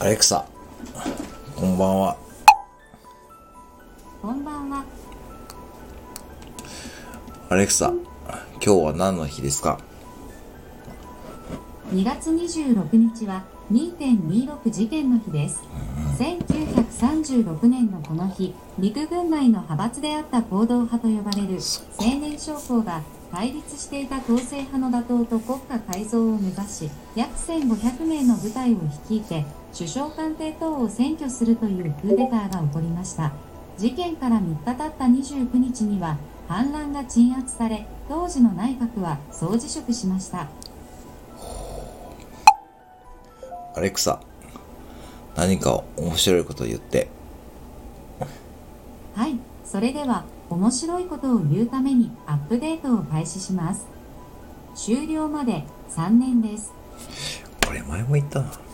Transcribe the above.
アレクサこんばんは。こんばんは。アレクサ今日は何の日ですか？2月26日は2.26事件の日です、1936年のこの日陸軍内の派閥であった行動派と呼ばれる青年将校が対立していた統制派の打倒と国家改造を目指し、約1500名の部隊を率いて首相官邸等を占拠するというクーデターが起こりました。事件から3日経った29日には反乱が鎮圧され、当時の内閣は総辞職しました。アレクサ、何か面白いこと言って。はい、それでは面白いことを言うためにアップデートを開始します。終了まで3年です。これ前も言ったな。